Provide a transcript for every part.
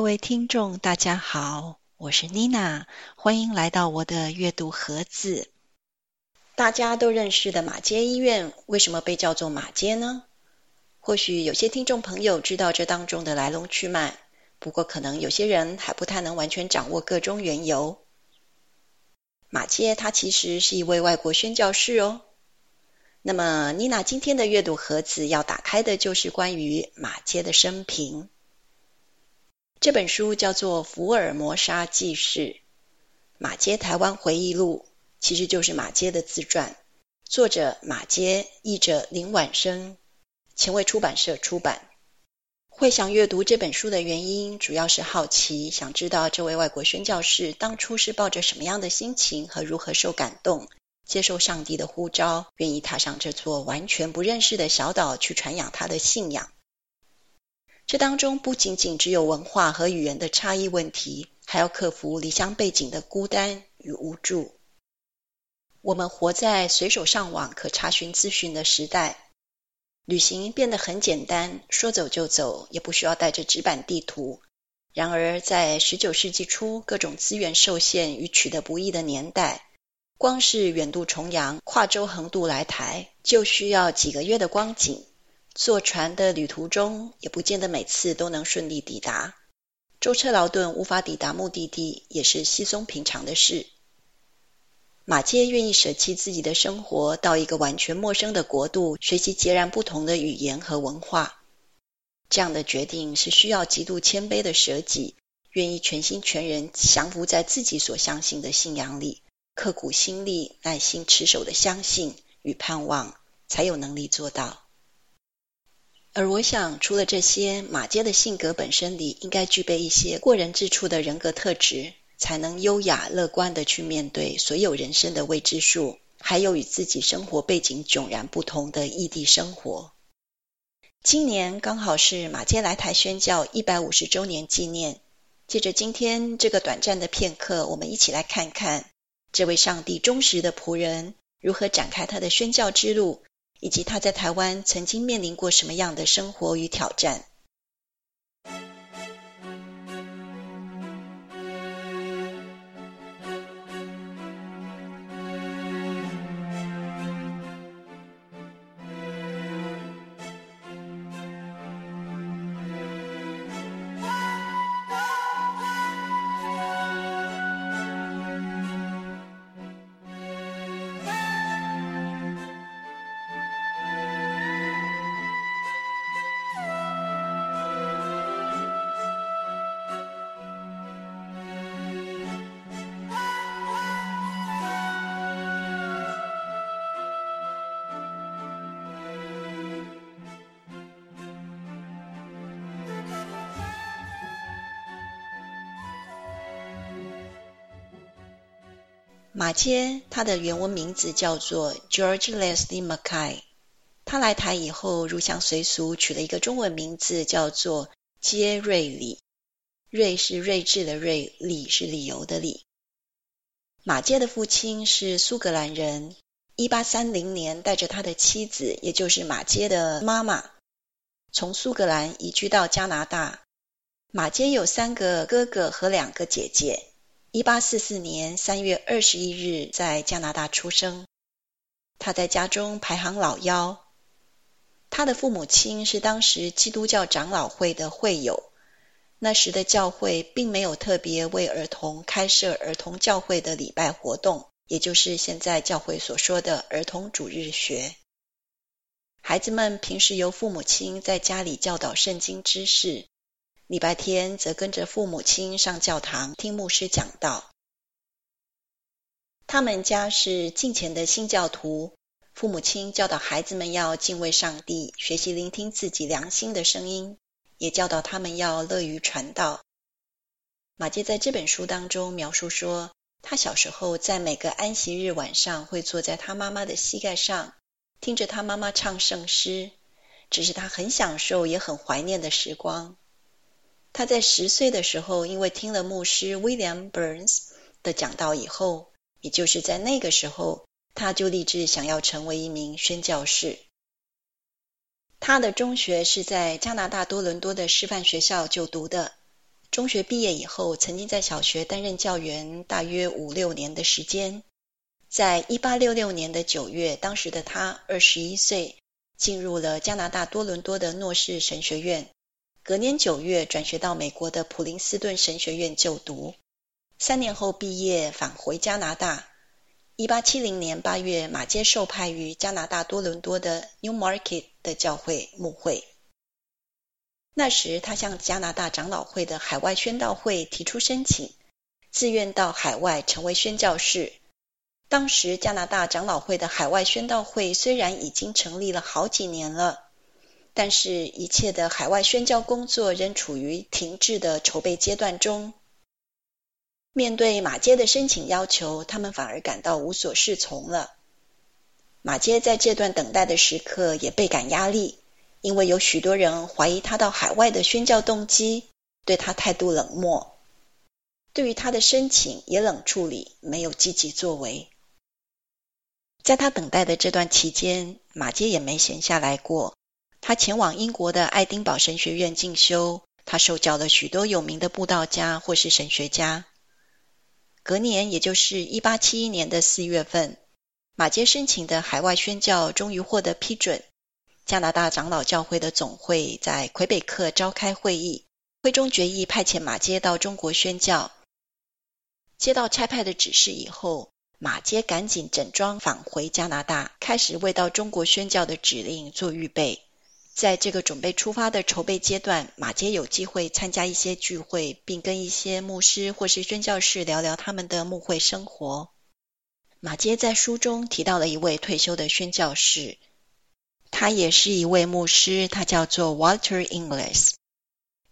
各位听众，大家好，我是妮娜，欢迎来到我的阅读盒子。大家都认识的马街医院，为什么被叫做马街呢？或许有些听众朋友知道这当中的来龙去脉，不过可能有些人还不太能完全掌握个中缘由。马街他其实是一位外国宣教士哦。那么，妮娜今天的阅读盒子要打开的就是关于马街的生平。这本书叫做《福尔摩沙纪事：马街台湾回忆录》，其实就是马街的自传。作者马街，译者林婉生，前卫出版社出版。会想阅读这本书的原因，主要是好奇，想知道这位外国宣教士当初是抱着什么样的心情和如何受感动，接受上帝的呼召，愿意踏上这座完全不认识的小岛去传扬他的信仰。这当中不仅仅只有文化和语言的差异问题，还要克服离乡背景的孤单与无助。我们活在随手上网可查询资讯的时代，旅行变得很简单，说走就走，也不需要带着纸板地图。然而，在十九世纪初各种资源受限与取得不易的年代，光是远渡重洋、跨州横渡来台，就需要几个月的光景。坐船的旅途中，也不见得每次都能顺利抵达。舟车劳顿无法抵达目的地，也是稀松平常的事。马偕愿意舍弃自己的生活，到一个完全陌生的国度，学习截然不同的语言和文化。这样的决定是需要极度谦卑的舍己，愿意全心全人降服在自己所相信的信仰里，刻苦心力、耐心持守的相信与盼望，才有能力做到。而我想，除了这些，马偕的性格本身里应该具备一些过人之处的人格特质，才能优雅乐观地去面对所有人生的未知数，还有与自己生活背景迥然不同的异地生活。今年刚好是马偕来台宣教一百五十周年纪念，借着今天这个短暂的片刻，我们一起来看看这位上帝忠实的仆人如何展开他的宣教之路。以及他在台湾曾经面临过什么样的生活与挑战。马偕，他的原文名字叫做 George Leslie Mackay。他来台以后，入乡随俗，取了一个中文名字，叫做杰瑞里。瑞是睿智的瑞，理是理由的理。马偕的父亲是苏格兰人，一八三零年带着他的妻子，也就是马偕的妈妈，从苏格兰移居到加拿大。马偕有三个哥哥和两个姐姐。一八四四年三月二十一日，在加拿大出生。他在家中排行老幺。他的父母亲是当时基督教长老会的会友。那时的教会并没有特别为儿童开设儿童教会的礼拜活动，也就是现在教会所说的儿童主日学。孩子们平时由父母亲在家里教导圣经知识。礼拜天则跟着父母亲上教堂听牧师讲道。他们家是近前的新教徒，父母亲教导孩子们要敬畏上帝，学习聆听自己良心的声音，也教导他们要乐于传道。马偕在这本书当中描述说，他小时候在每个安息日晚上会坐在他妈妈的膝盖上，听着他妈妈唱圣诗，这是他很享受也很怀念的时光。他在十岁的时候，因为听了牧师 William Burns 的讲道以后，也就是在那个时候，他就立志想要成为一名宣教士。他的中学是在加拿大多伦多的师范学校就读的，中学毕业以后，曾经在小学担任教员，大约五六年的时间。在一八六六年的九月，当时的他二十一岁，进入了加拿大多伦多的诺士神学院。隔年九月，转学到美国的普林斯顿神学院就读。三年后毕业，返回加拿大。一八七零年八月，马偕受派于加拿大多伦多的 Newmarket 的教会牧会。那时，他向加拿大长老会的海外宣道会提出申请，自愿到海外成为宣教士。当时加拿大长老会的海外宣道会虽然已经成立了好几年了，但是一切的海外宣教工作仍处于停滞的筹备阶段中。面对马街的申请要求，他们反而感到无所适从了。马街在这段等待的时刻也倍感压力，因为有许多人怀疑他到海外的宣教动机，对他态度冷漠，对于他的申请也冷处理，没有积极作为。在他等待的这段期间，马街也没闲下来过。他前往英国的爱丁堡神学院进修，他受教了许多有名的布道家或是神学家。隔年，也就是一八七一年的四月份，马偕申请的海外宣教终于获得批准。加拿大长老教会的总会在魁北克召开会议，会中决议派遣马偕到中国宣教。接到差派的指示以后，马偕赶紧整装返回加拿大，开始为到中国宣教的指令做预备。在这个准备出发的筹备阶段，马杰有机会参加一些聚会，并跟一些牧师或是宣教士聊聊他们的牧会生活。马杰在书中提到了一位退休的宣教士，他也是一位牧师，他叫做 Walter Inglis。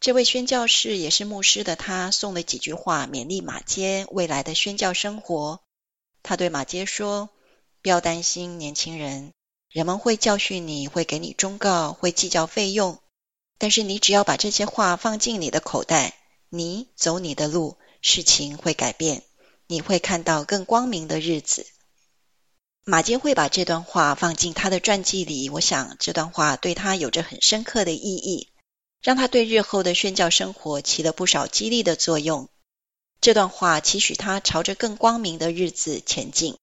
这位宣教士也是牧师的他，送了几句话勉励马杰未来的宣教生活。他对马杰说：“不要担心，年轻人，人们会教训你，会给你忠告，会计较费用。但是你只要把这些话放进你的口袋，你走你的路，事情会改变，你会看到更光明的日子。”马偕会把这段话放进他的传记里，我想这段话对他有着很深刻的意义，让他对日后的宣教生活起了不少激励的作用。这段话期许他朝着更光明的日子前进。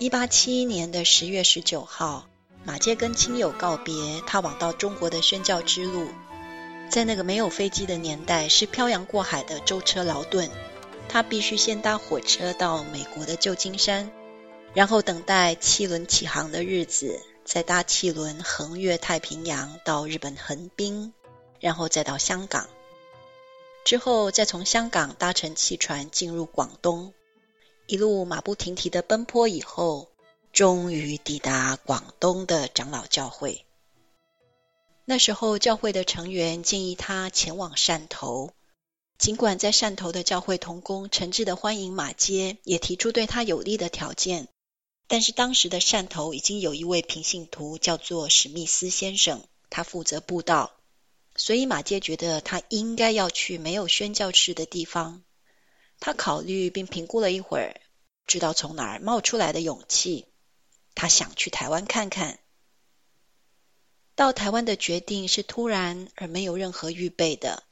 一八七一年的十月十九号，马介跟亲友告别，踏往到中国的宣教之路。在那个没有飞机的年代，是漂洋过海的舟车劳顿。他必须先搭火车到美国的旧金山，然后等待汽轮起航的日子，再搭汽轮横越太平洋到日本横滨，然后再到香港，之后再从香港搭乘汽船进入广东。一路马不停蹄的奔波以后，终于抵达广东的长老教会。那时候，教会的成员建议他前往汕头。尽管在汕头的教会同工诚挚的欢迎马街，也提出对他有利的条件，但是当时的汕头已经有一位平信徒叫做史密斯先生，他负责布道，所以马街觉得他应该要去没有宣教士的地方。他考虑并评估了一会儿，知道从哪儿冒出来的勇气。他想去台湾看看。到台湾的决定是突然而没有任何预备的。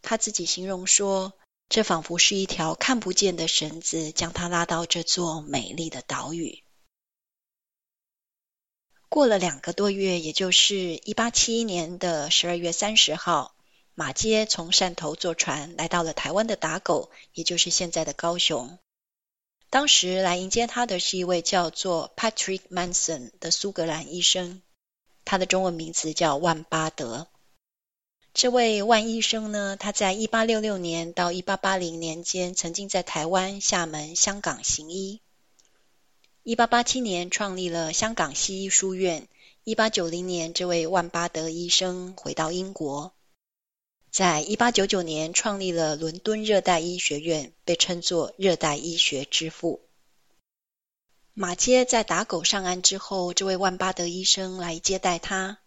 他自己形容说：“这仿佛是一条看不见的绳子，将他拉到这座美丽的岛屿。”过了两个多月，也就是一八七一年的十二月三十号。马街从汕头坐船来到了台湾的打狗，也就是现在的高雄。当时来迎接他的是一位叫做 Patrick Manson 的苏格兰医生。他的中文名字叫万巴德。这位万医生呢，他在一八六六年到一八八零年间，曾经在台湾、厦门、香港行医。一八八七年创立了香港西医书院。一八九零年，这位万巴德医生回到英国，在一八九九年创立了伦敦热带医学院，被称作热带医学之父。马偕在打狗上岸之后，这位万巴德医生来接待他。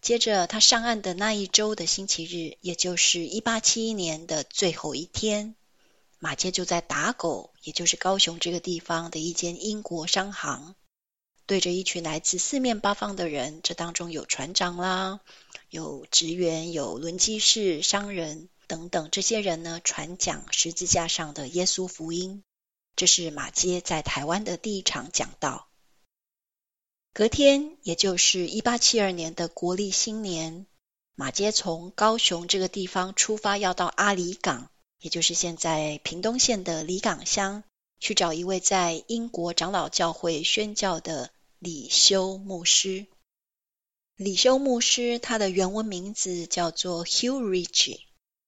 接着，他上岸的那一周的星期日，也就是一八七一年的最后一天，马偕就在打狗，也就是高雄这个地方的一间英国商行，对着一群来自四面八方的人，这当中有船长啦，有职员，有轮机士、商人等等，这些人呢，传讲十字架上的耶稣福音。这是马街在台湾的第一场讲道。隔天，也就是一八七二年的国历新年，马街从高雄这个地方出发，要到阿里港，也就是现在屏东县的里港乡，去找一位在英国长老教会宣教的李修牧师。李修牧师，他的原文名字叫做 Hugh Ritchie。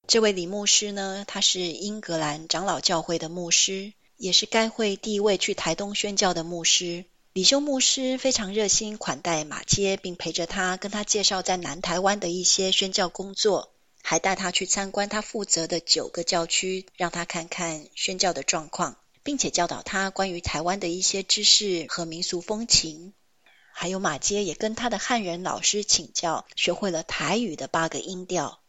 这位李牧师呢，他是英格兰长老教会的牧师，也是该会第一位去台东宣教的牧师。李修牧师非常热心款待马偕，并陪着他，跟他介绍在南台湾的一些宣教工作，还带他去参观他负责的九个教区，让他看看宣教的状况，并且教导他关于台湾的一些知识和民俗风情。还有马偕也跟他的汉人老师请教，学会了台语的八个音调。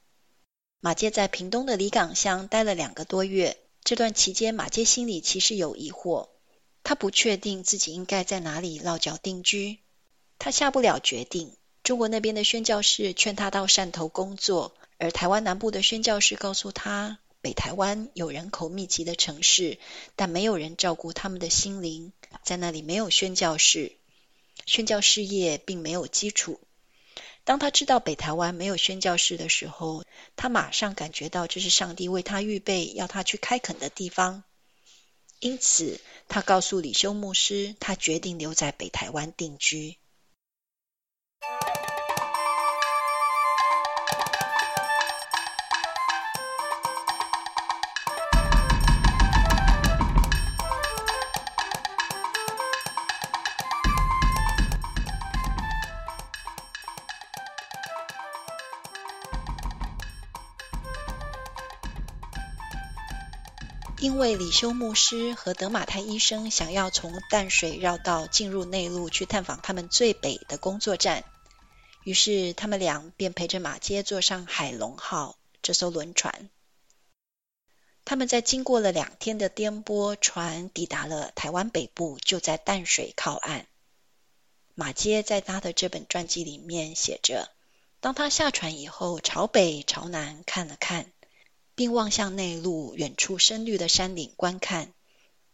马偕在屏东的里港乡待了两个多月，这段期间，马偕心里其实有疑惑。他不确定自己应该在哪里落脚定居，他下不了决定。中国那边的宣教士劝他到汕头工作，而台湾南部的宣教士告诉他，北台湾有人口密集的城市，但没有人照顾他们的心灵，在那里没有宣教士，宣教事业并没有基础。当他知道北台湾没有宣教士的时候，他马上感觉到这是上帝为他预备要他去开垦的地方。因此，他告诉李修牧师，他决定留在北台湾定居。因为李修牧师和德马泰医生想要从淡水绕道进入内陆去探访他们最北的工作站，于是他们俩便陪着马街坐上海龙号这艘轮船。他们在经过了两天的颠簸，船抵达了台湾北部，就在淡水靠岸。马偕在他的这本传记里面写着：当他下船以后，朝北朝南看了看。并望向内陆远处深绿的山岭观看，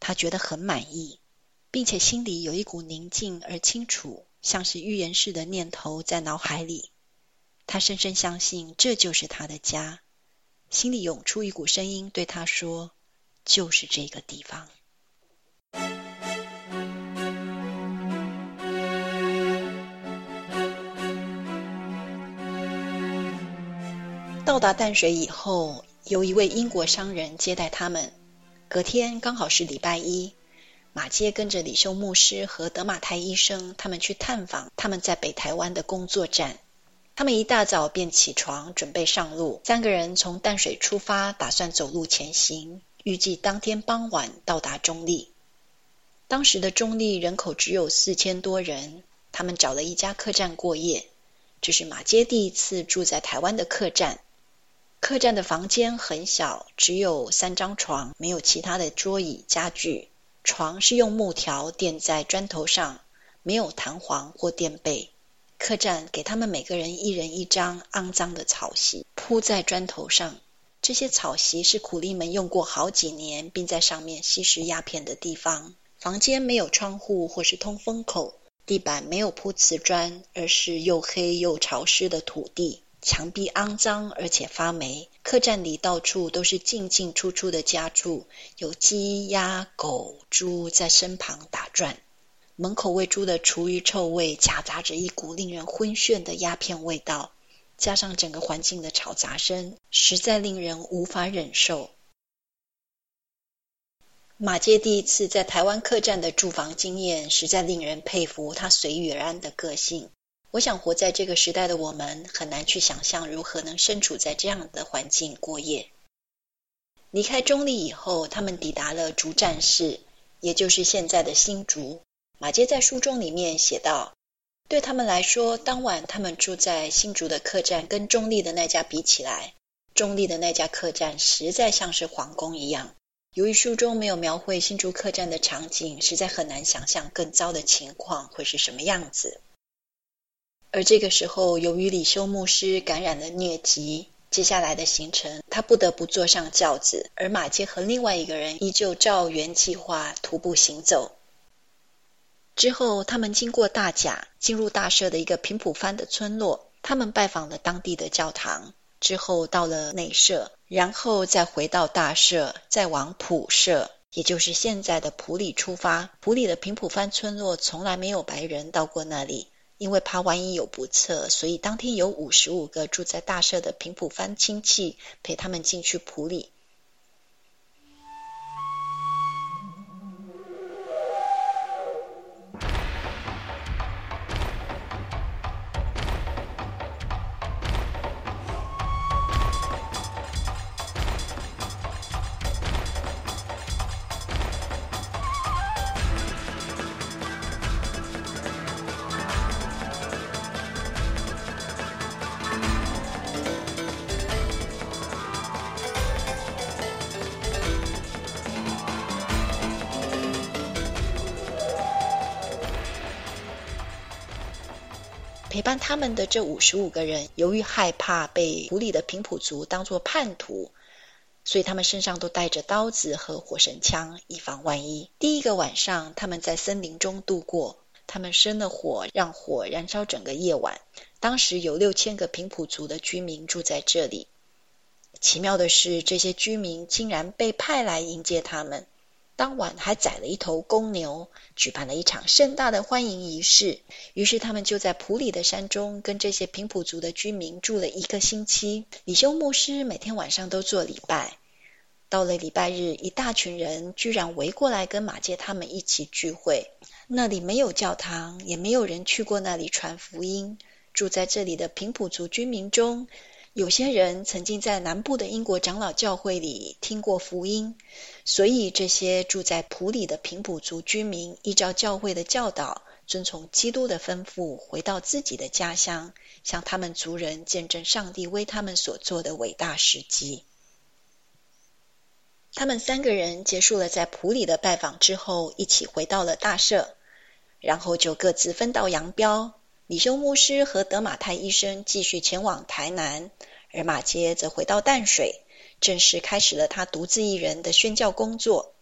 他觉得很满意，并且心里有一股宁静而清楚，像是预言似的念头在脑海里。他深深相信这就是他的家，心里涌出一股声音对他说：“就是这个地方。”到达淡水以后。有一位英国商人接待他们。隔天刚好是礼拜一，马偕跟着李修牧师和德马泰医生他们去探访他们在北台湾的工作站。他们一大早便起床准备上路，三个人从淡水出发，打算走路前行，预计当天傍晚到达中立。当时的中立人口只有四千多人，他们找了一家客栈过夜，这是马偕第一次住在台湾的客栈。客栈的房间很小，只有三张床，没有其他的桌椅家具。床是用木条垫在砖头上，没有弹簧或垫被。客栈给他们每个人一人一张肮脏的草席铺在砖头上，这些草席是苦力们用过好几年，并在上面吸食鸦片的地方。房间没有窗户或是通风口，地板没有铺瓷砖，而是又黑又潮湿的土地。墙壁肮脏而且发霉，客栈里到处都是进进出出的家畜，有鸡、鸭、狗、猪在身旁打转。门口喂猪的厨余臭味夹杂着一股令人昏眩的鸦片味道，加上整个环境的吵杂声，实在令人无法忍受。马介第一次在台湾客栈的住房经验，实在令人佩服他随遇而安的个性。我想，活在这个时代的我们，很难去想象如何能身处在这样的环境过夜。离开中立以后，他们抵达了竹站市，也就是现在的新竹。马偕在书中里面写道：“对他们来说，当晚他们住在新竹的客栈，跟中立的那家比起来，中立的那家客栈实在像是皇宫一样。由于书中没有描绘新竹客栈的场景，实在很难想象更糟的情况会是什么样子。而这个时候，由于李修牧师感染了疟疾，接下来的行程他不得不坐上轿子，而马杰和另外一个人依旧照原计划徒步行走。”之后，他们经过大甲，进入大社的一个平埔番的村落。他们拜访了当地的教堂，之后到了内社，然后再回到大社，再往埔社，也就是现在的埔里出发。埔里的平埔番村落从来没有白人到过那里，因为怕万一有不测，所以当天有五十五个住在大社的平埔番亲戚陪他们进去埔里。但他们的这五十五个人，由于害怕被湖里的平埔族当作叛徒，所以他们身上都带着刀子和火神枪，以防万一。第一个晚上，他们在森林中度过，他们生了火，让火燃烧整个夜晚。当时有六千个平埔族的居民住在这里。奇妙的是，这些居民竟然被派来迎接他们。当晚还宰了一头公牛，举办了一场盛大的欢迎仪式。于是他们就在普里的山中，跟这些平埔族的居民住了一个星期。李修牧师每天晚上都做礼拜。到了礼拜日，一大群人居然围过来跟马偕他们一起聚会。那里没有教堂，也没有人去过那里传福音。住在这里的平埔族居民中，有些人曾经在南部的英国长老教会里听过福音，所以这些住在普里的平埔族居民依照教会的教导，遵从基督的吩咐，回到自己的家乡，向他们族人见证上帝为他们所做的伟大事迹。他们三个人结束了在普里的拜访之后，一起回到了大社，然后就各自分道扬镳。李修牧师和德马泰医生继续前往台南，而马偕则回到淡水，正式开始了他独自一人的宣教工作。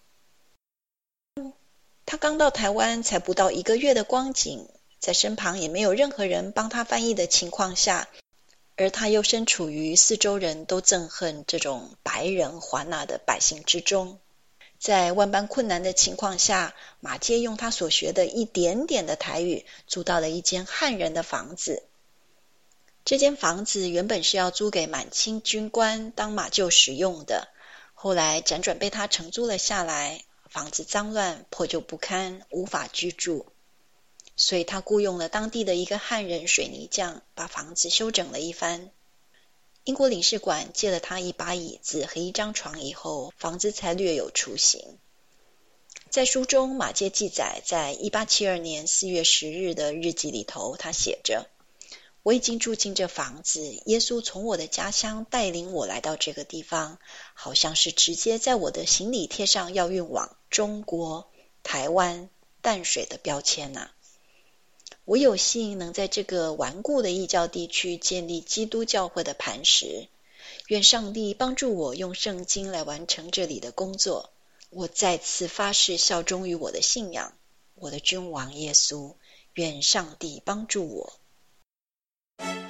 他刚到台湾才不到一个月的光景，在身旁也没有任何人帮他翻译的情况下，而他又身处于四周人都憎恨这种白人华纳的百姓之中。在万般困难的情况下，马偕用他所学的一点点的台语，租到了一间汉人的房子。这间房子原本是要租给满清军官当马厩使用的，后来辗转被他承租了下来。房子脏乱、破旧不堪，无法居住，所以他雇佣了当地的一个汉人水泥匠，把房子修整了一番。英国领事馆借了他一把椅子和一张床以后，房子才略有雏形。在书中，马介记载，在一八七二年四月十日的日记里头，他写着：“我已经住进这房子，耶稣从我的家乡带领我来到这个地方，好像是直接在我的行李贴上要运往中国、台湾、淡水的标签呐、”我有幸能在这个顽固的异教地区建立基督教会的磐石，愿上帝帮助我用圣经来完成这里的工作。我再次发誓效忠于我的信仰，我的君王耶稣。愿上帝帮助我。you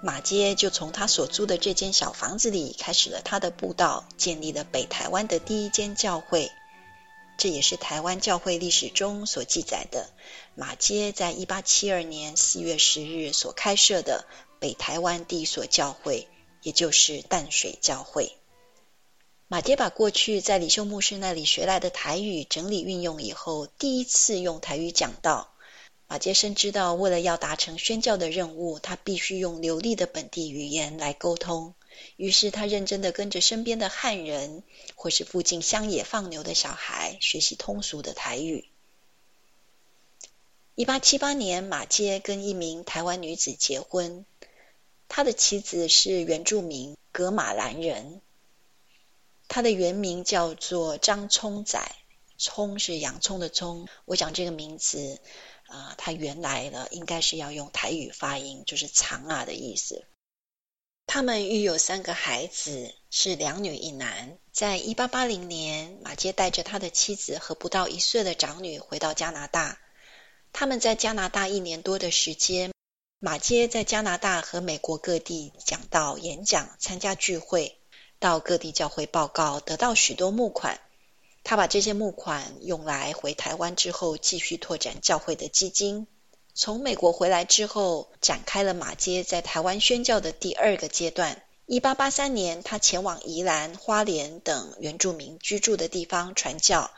马街就从他所租的这间小房子里开始了他的布道，建立了北台湾的第一间教会。这也是台湾教会历史中所记载的。马街在一八七二年四月十日所开设的北台湾第一所教会，也就是淡水教会。马偕把过去在李修牧师那里学来的台语整理运用以后，第一次用台语讲道。马杰生知道，为了要达成宣教的任务，他必须用流利的本地语言来沟通。于是，他认真地跟着身边的汉人，或是附近乡野放牛的小孩，学习通俗的台语。一八七八年，马杰跟一名台湾女子结婚，他的妻子是原住民格马兰人，他的原名叫做张聪仔，聪是洋葱的葱。我讲这个名字。啊，他原来呢，应该是要用台语发音，就是“长啊”的意思。他们育有三个孩子，是两女一男。在一八八零年，马偕带着他的妻子和不到一岁的长女回到加拿大。他们在加拿大一年多的时间，马偕在加拿大和美国各地讲道、演讲、参加聚会，到各地教会报告，得到许多募款。他把这些募款用来回台湾之后，继续拓展教会的基金。从美国回来之后，展开了马街在台湾宣教的第二个阶段。一八八三年，他前往宜兰、花莲等原住民居住的地方传教。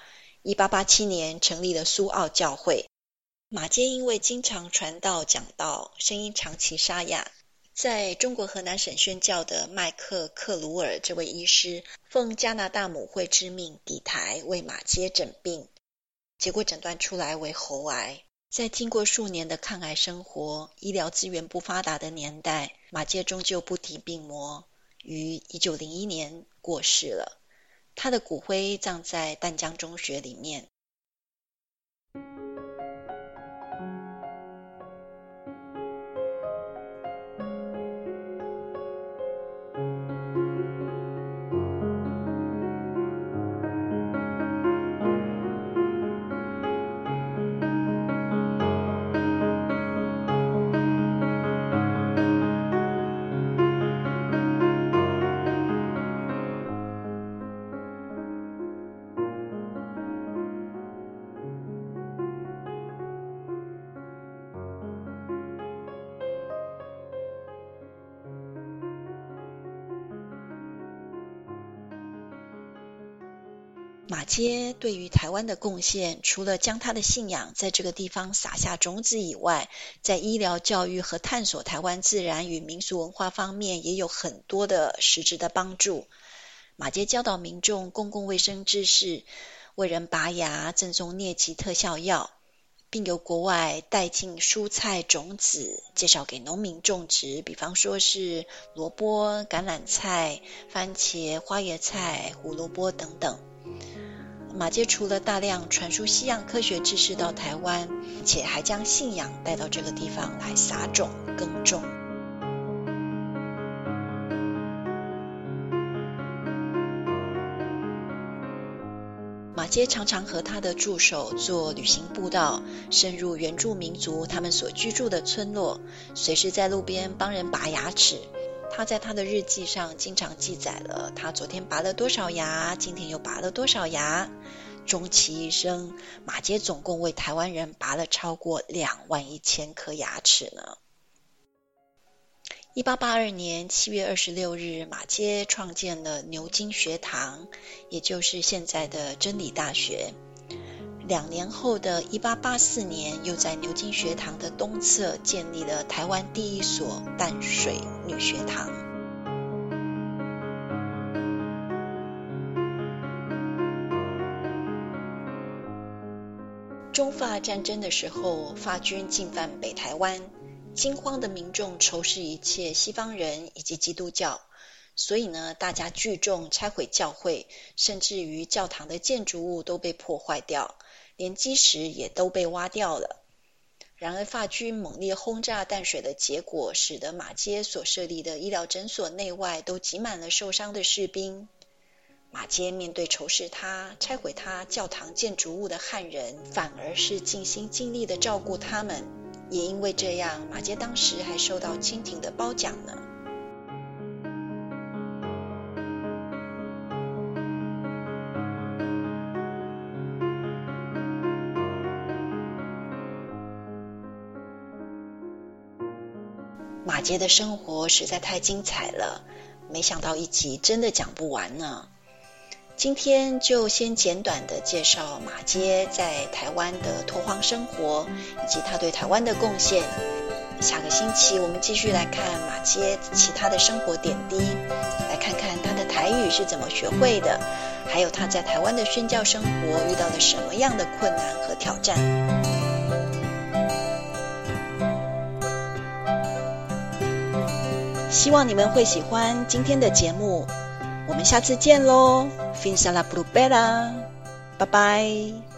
一八八七年，成立了苏澳教会。马街因为经常传道讲道，声音长期沙哑。在中国河南省宣教的麦克克鲁尔这位医师，奉加拿大母会之命抵台为马偕诊病，结果诊断出来为喉癌。在经过数年的抗癌生活，医疗资源不发达的年代，马偕终究不敌病魔，于一九零一年过世了。他的骨灰葬在淡江中学里面。马偕对于台湾的贡献，除了将他的信仰在这个地方撒下种子以外，在医疗、教育和探索台湾自然与民俗文化方面，也有很多的实质的帮助。马偕教导民众公共卫生知识，为人拔牙赠送疟疾特效药，并由国外带进蔬菜种子，介绍给农民种植，比方说是萝卜、橄榄菜、番茄、花椰菜、胡萝卜等等。马偕除了大量传输西洋科学知识到台湾，且还将信仰带到这个地方来撒种耕种。马偕常常和他的助手做旅行步道，深入原住民族他们所居住的村落，随时在路边帮人拔牙齿。他在他的日记上经常记载了他昨天拔了多少牙，今天又拔了多少牙。终其一生，马杰总共为台湾人拔了超过两万一千颗牙齿呢。一八八二年七月二十六日，马杰创建了牛津学堂，也就是现在的真理大学。两年后的一八八四年，又在牛津学堂的东侧建立了台湾第一所淡水女学堂。中法战争的时候，法军进犯北台湾，惊慌的民众仇视一切西方人以及基督教，所以呢，大家聚众拆毁教会，甚至于教堂的建筑物都被破坏掉。连基石也都被挖掉了。然而，法军猛烈轰炸淡水的结果，使得马街所设立的医疗诊所内外都挤满了受伤的士兵。马街面对仇视他、拆毁他教堂建筑物的汉人，反而是尽心尽力地照顾他们，也因为这样，马街当时还受到清廷的褒奖呢。马杰的生活实在太精彩了，没想到一集真的讲不完呢。今天就先简短的介绍马杰在台湾的拓荒生活，以及他对台湾的贡献。下个星期我们继续来看马杰其他的生活点滴，来看看他的台语是怎么学会的，还有他在台湾的宣教生活遇到了什么样的困难和挑战。希望你们会喜欢今天的节目。我们下次见喽，Fins a la p r u b e l a 拜拜。